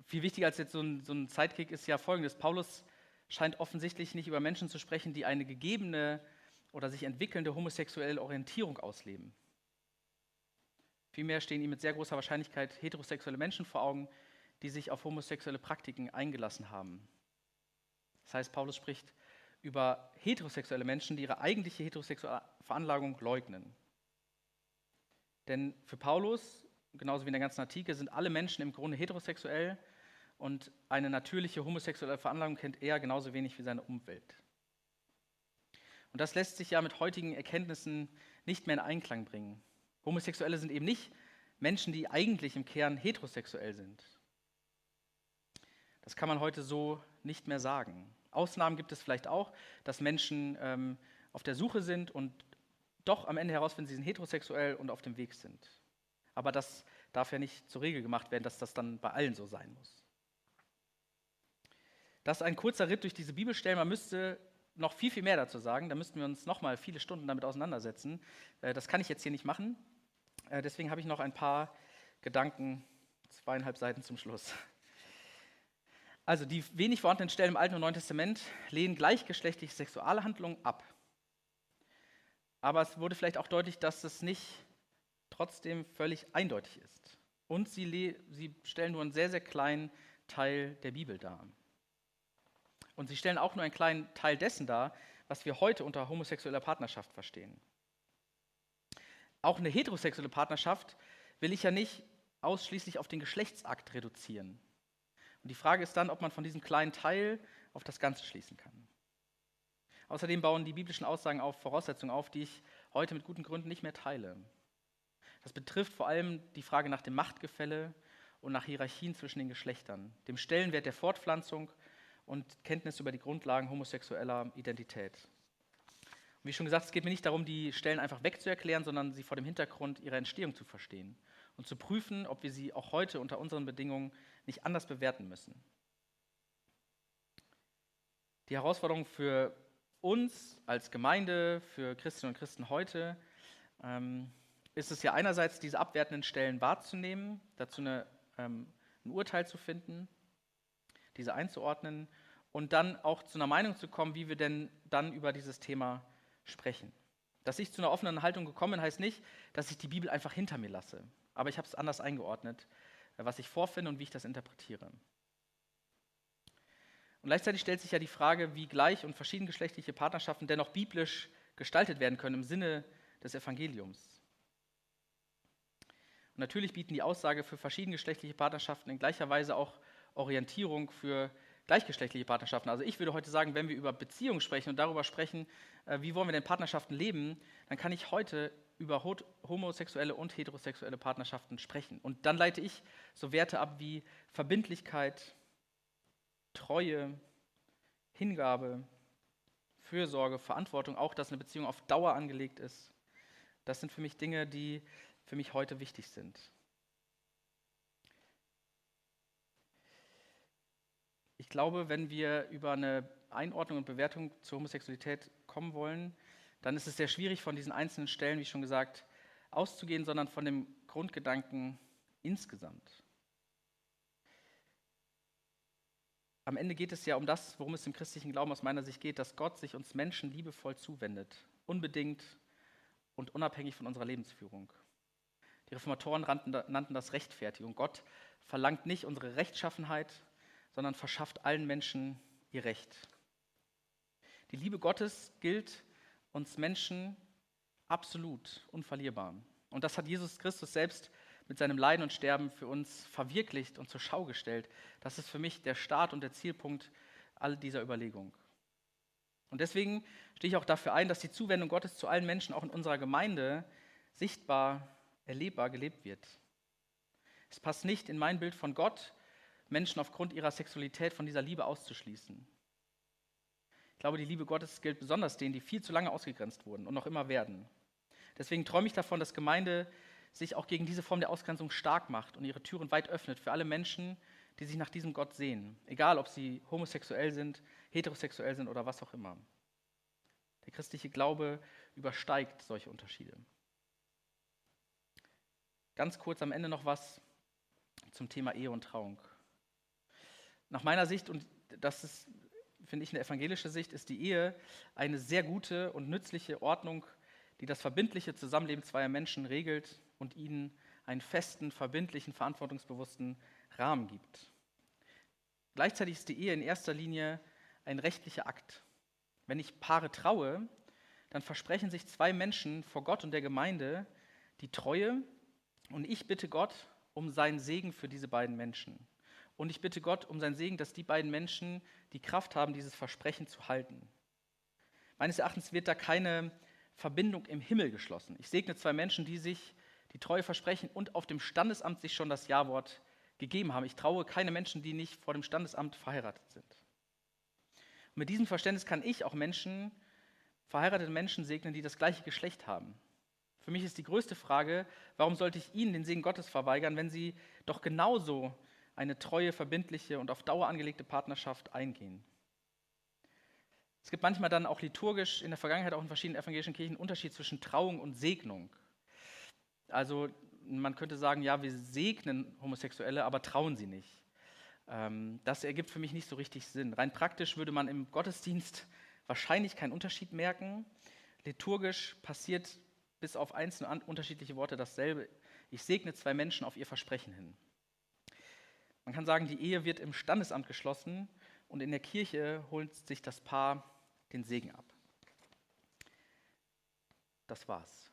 Viel wichtiger als jetzt so ein, so ein Sidekick ist ja folgendes. Paulus scheint offensichtlich nicht über Menschen zu sprechen, die eine gegebene oder sich entwickelnde homosexuelle Orientierung ausleben. Vielmehr stehen ihm mit sehr großer Wahrscheinlichkeit heterosexuelle Menschen vor Augen, die sich auf homosexuelle Praktiken eingelassen haben. Das heißt, Paulus spricht über heterosexuelle Menschen, die ihre eigentliche heterosexuelle Veranlagung leugnen. Denn für Paulus, genauso wie in der ganzen Antike, sind alle Menschen im Grunde heterosexuell und eine natürliche homosexuelle Veranlagung kennt er genauso wenig wie seine Umwelt. Und das lässt sich ja mit heutigen Erkenntnissen nicht mehr in Einklang bringen. Homosexuelle sind eben nicht Menschen, die eigentlich im Kern heterosexuell sind. Das kann man heute so nicht mehr sagen. Ausnahmen gibt es vielleicht auch, dass Menschen ähm, auf der Suche sind und doch am Ende herausfinden, sie sind heterosexuell und auf dem Weg sind. Aber das darf ja nicht zur Regel gemacht werden, dass das dann bei allen so sein muss. Das ist ein kurzer Ritt durch diese Bibelstellen. Man müsste noch viel, viel mehr dazu sagen. Da müssten wir uns noch mal viele Stunden damit auseinandersetzen. Äh, das kann ich jetzt hier nicht machen. Äh, deswegen habe ich noch ein paar Gedanken, zweieinhalb Seiten zum Schluss. Also die wenig vorhandenen Stellen im Alten und Neuen Testament lehnen gleichgeschlechtliche Sexualhandlungen ab. Aber es wurde vielleicht auch deutlich, dass es nicht trotzdem völlig eindeutig ist. Und sie, sie stellen nur einen sehr, sehr kleinen Teil der Bibel dar. Und sie stellen auch nur einen kleinen Teil dessen dar, was wir heute unter homosexueller Partnerschaft verstehen. Auch eine heterosexuelle Partnerschaft will ich ja nicht ausschließlich auf den Geschlechtsakt reduzieren. Und die Frage ist dann, ob man von diesem kleinen Teil auf das Ganze schließen kann. Außerdem bauen die biblischen Aussagen auf Voraussetzungen auf, die ich heute mit guten Gründen nicht mehr teile. Das betrifft vor allem die Frage nach dem Machtgefälle und nach Hierarchien zwischen den Geschlechtern, dem Stellenwert der Fortpflanzung und Kenntnis über die Grundlagen homosexueller Identität. Und wie schon gesagt, es geht mir nicht darum, die Stellen einfach wegzuerklären, sondern sie vor dem Hintergrund ihrer Entstehung zu verstehen und zu prüfen, ob wir sie auch heute unter unseren Bedingungen nicht anders bewerten müssen. Die Herausforderung für uns als Gemeinde, für Christinnen und Christen heute, ähm, ist es ja einerseits, diese abwertenden Stellen wahrzunehmen, dazu eine, ähm, ein Urteil zu finden, diese einzuordnen und dann auch zu einer Meinung zu kommen, wie wir denn dann über dieses Thema sprechen. Dass ich zu einer offenen Haltung gekommen bin, heißt nicht, dass ich die Bibel einfach hinter mir lasse. Aber ich habe es anders eingeordnet, was ich vorfinde und wie ich das interpretiere. Und gleichzeitig stellt sich ja die Frage, wie gleich- und verschiedengeschlechtliche Partnerschaften dennoch biblisch gestaltet werden können im Sinne des Evangeliums. Und natürlich bieten die Aussage für verschiedengeschlechtliche Partnerschaften in gleicher Weise auch Orientierung für gleichgeschlechtliche Partnerschaften. Also ich würde heute sagen, wenn wir über Beziehungen sprechen und darüber sprechen, äh, wie wollen wir denn Partnerschaften leben, dann kann ich heute über homosexuelle und heterosexuelle Partnerschaften sprechen. Und dann leite ich so Werte ab wie Verbindlichkeit, Treue, Hingabe, Fürsorge, Verantwortung, auch dass eine Beziehung auf Dauer angelegt ist. Das sind für mich Dinge, die für mich heute wichtig sind. Ich glaube, wenn wir über eine Einordnung und Bewertung zur Homosexualität kommen wollen, dann ist es sehr schwierig, von diesen einzelnen Stellen, wie schon gesagt, auszugehen, sondern von dem Grundgedanken insgesamt. Am Ende geht es ja um das, worum es im christlichen Glauben aus meiner Sicht geht, dass Gott sich uns Menschen liebevoll zuwendet, unbedingt und unabhängig von unserer Lebensführung. Die Reformatoren nannten das Rechtfertigung. Gott verlangt nicht unsere Rechtschaffenheit, sondern verschafft allen Menschen ihr Recht. Die Liebe Gottes gilt uns Menschen absolut unverlierbar. Und das hat Jesus Christus selbst mit seinem Leiden und Sterben für uns verwirklicht und zur Schau gestellt. Das ist für mich der Start und der Zielpunkt all dieser Überlegung. Und deswegen stehe ich auch dafür ein, dass die Zuwendung Gottes zu allen Menschen auch in unserer Gemeinde sichtbar, erlebbar gelebt wird. Es passt nicht in mein Bild von Gott, Menschen aufgrund ihrer Sexualität von dieser Liebe auszuschließen. Ich glaube, die Liebe Gottes gilt besonders denen, die viel zu lange ausgegrenzt wurden und noch immer werden. Deswegen träume ich davon, dass Gemeinde sich auch gegen diese Form der Ausgrenzung stark macht und ihre Türen weit öffnet für alle Menschen, die sich nach diesem Gott sehen, egal ob sie homosexuell sind, heterosexuell sind oder was auch immer. Der christliche Glaube übersteigt solche Unterschiede. Ganz kurz am Ende noch was zum Thema Ehe und Trauung. Nach meiner Sicht, und das ist, finde ich, eine evangelische Sicht, ist die Ehe eine sehr gute und nützliche Ordnung, die das verbindliche Zusammenleben zweier Menschen regelt und ihnen einen festen, verbindlichen, verantwortungsbewussten Rahmen gibt. Gleichzeitig ist die Ehe in erster Linie ein rechtlicher Akt. Wenn ich Paare traue, dann versprechen sich zwei Menschen vor Gott und der Gemeinde die Treue und ich bitte Gott um seinen Segen für diese beiden Menschen. Und ich bitte Gott um seinen Segen, dass die beiden Menschen die Kraft haben, dieses Versprechen zu halten. Meines Erachtens wird da keine Verbindung im Himmel geschlossen. Ich segne zwei Menschen, die sich die Treue versprechen und auf dem Standesamt sich schon das Ja-Wort gegeben haben. Ich traue keine Menschen, die nicht vor dem Standesamt verheiratet sind. Und mit diesem Verständnis kann ich auch Menschen, verheiratete Menschen segnen, die das gleiche Geschlecht haben. Für mich ist die größte Frage, warum sollte ich ihnen den Segen Gottes verweigern, wenn sie doch genauso eine treue, verbindliche und auf Dauer angelegte Partnerschaft eingehen? Es gibt manchmal dann auch liturgisch in der Vergangenheit auch in verschiedenen evangelischen Kirchen Unterschied zwischen Trauung und Segnung. Also man könnte sagen, ja, wir segnen Homosexuelle, aber trauen sie nicht. Ähm, das ergibt für mich nicht so richtig Sinn. Rein praktisch würde man im Gottesdienst wahrscheinlich keinen Unterschied merken. Liturgisch passiert bis auf einzelne unterschiedliche Worte dasselbe. Ich segne zwei Menschen auf ihr Versprechen hin. Man kann sagen, die Ehe wird im Standesamt geschlossen und in der Kirche holt sich das Paar den Segen ab. Das war's.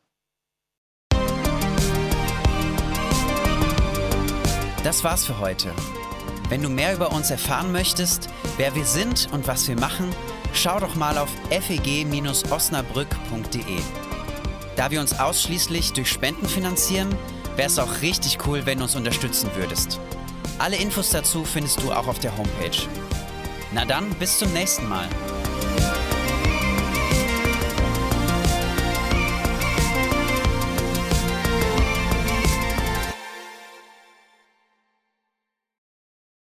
Das war's für heute. Wenn du mehr über uns erfahren möchtest, wer wir sind und was wir machen, schau doch mal auf feg-osnabrück.de. Da wir uns ausschließlich durch Spenden finanzieren, wäre es auch richtig cool, wenn du uns unterstützen würdest. Alle Infos dazu findest du auch auf der Homepage. Na dann, bis zum nächsten Mal.